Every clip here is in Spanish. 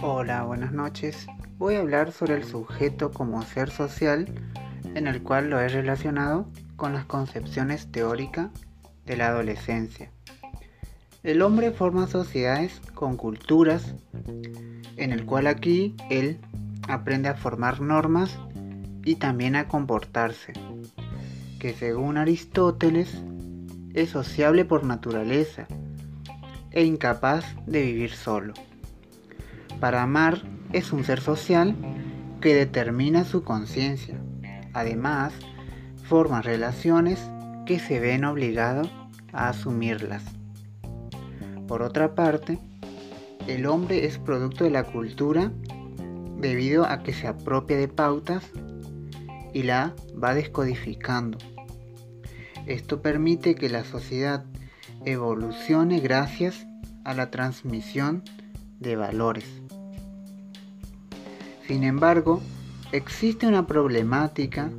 buenas noches. Voy a hablar sobre el sujeto como ser social, en el cual lo he relacionado con las concepciones teóricas de la adolescencia. El hombre forma sociedades con culturas, en el cual aquí él aprende a formar normas y también a comportarse, que según Aristóteles es sociable por naturaleza e incapaz de vivir solo. Para amar es un ser social que determina su conciencia. Además, forma relaciones que se ven obligados a asumirlas. Por otra parte, el hombre es producto de la cultura debido a que se apropia de pautas y la va descodificando. Esto permite que la sociedad evolucione gracias a la transmisión de valores. Sin embargo, existe una problemática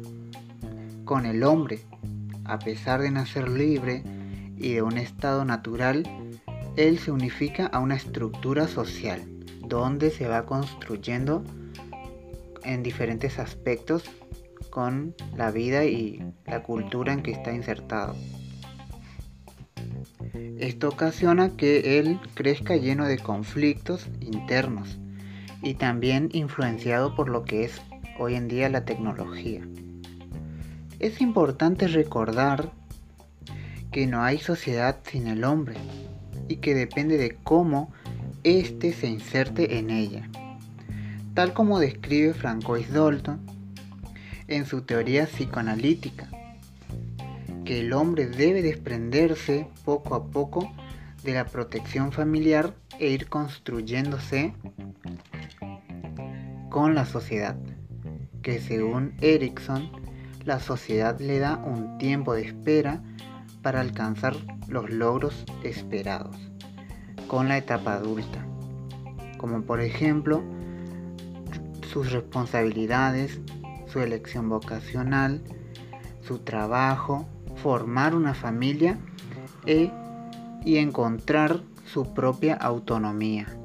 con el hombre. A pesar de nacer libre y de un estado natural, él se unifica a una estructura social, donde se va construyendo en diferentes aspectos con la vida y la cultura en que está insertado. Esto ocasiona que él crezca lleno de conflictos internos y también influenciado por lo que es hoy en día la tecnología. Es importante recordar que no hay sociedad sin el hombre y que depende de cómo éste se inserte en ella, tal como describe Francois Dalton en su teoría psicoanalítica, que el hombre debe desprenderse poco a poco de la protección familiar e ir construyéndose con la sociedad, que según Erickson, la sociedad le da un tiempo de espera para alcanzar los logros esperados con la etapa adulta, como por ejemplo sus responsabilidades, su elección vocacional, su trabajo, formar una familia e, y encontrar su propia autonomía.